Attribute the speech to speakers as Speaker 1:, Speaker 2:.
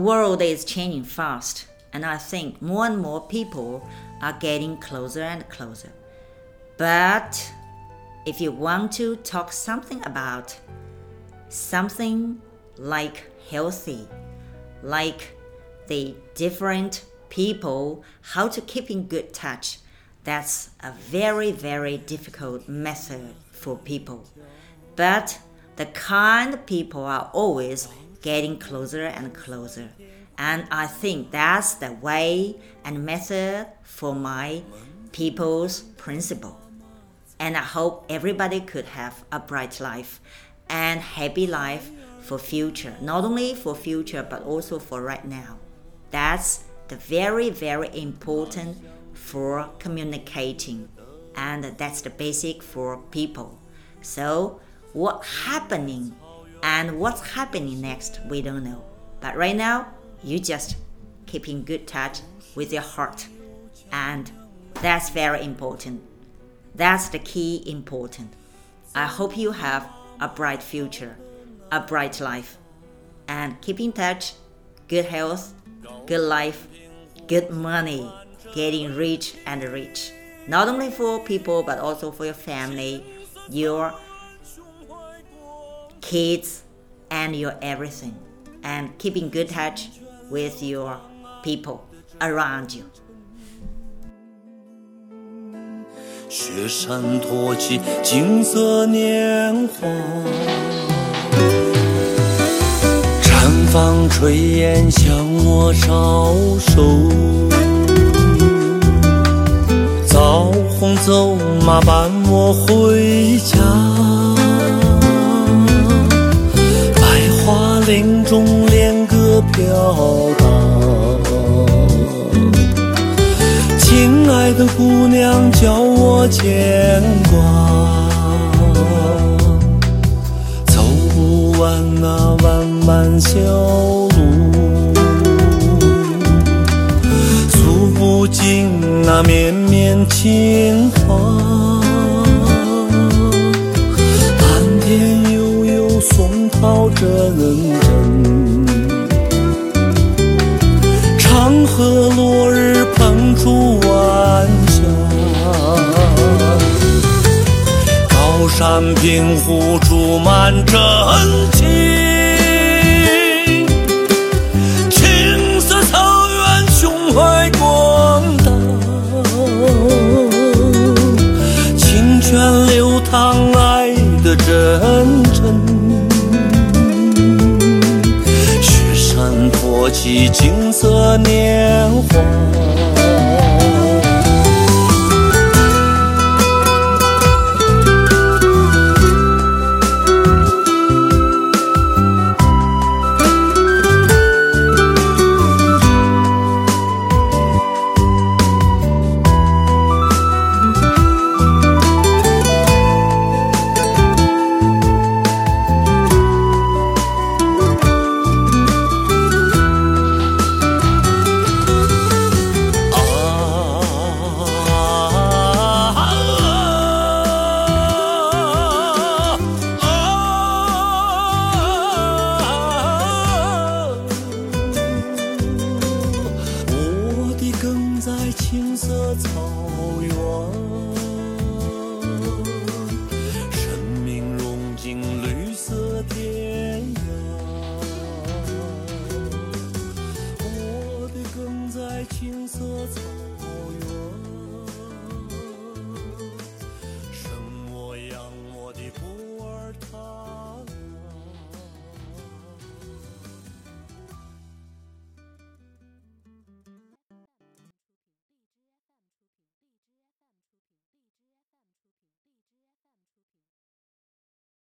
Speaker 1: world is changing fast, and I think more and more people are getting closer and closer. But if you want to talk something about something like healthy, like the different people, how to keep in good touch, that's a very, very difficult method for people. But the kind people are always getting closer and closer. And I think that's the way and method for my people's principle. And I hope everybody could have a bright life and happy life for future. Not only for future, but also for right now. That's the very, very important for communicating. And that's the basic for people. So what happening and what's happening next, we don't know. But right now, you just keep in good touch with your heart. And that's very important. That's the key important. I hope you have a bright future, a bright life. And keep in touch, good health, good life, good money, getting rich and rich. Not only for people, but also for your family, your kids, and your everything, and keep in good touch with your people around you.
Speaker 2: 雪山托起金色年华，绽放炊烟向我招手，枣红走马伴我回家。 林中恋歌飘荡，亲爱的姑娘叫我牵挂，走不完那漫漫小路，诉不尽那绵绵情好真真，长河落日喷出晚霞，高山平湖注满真情，起景色年。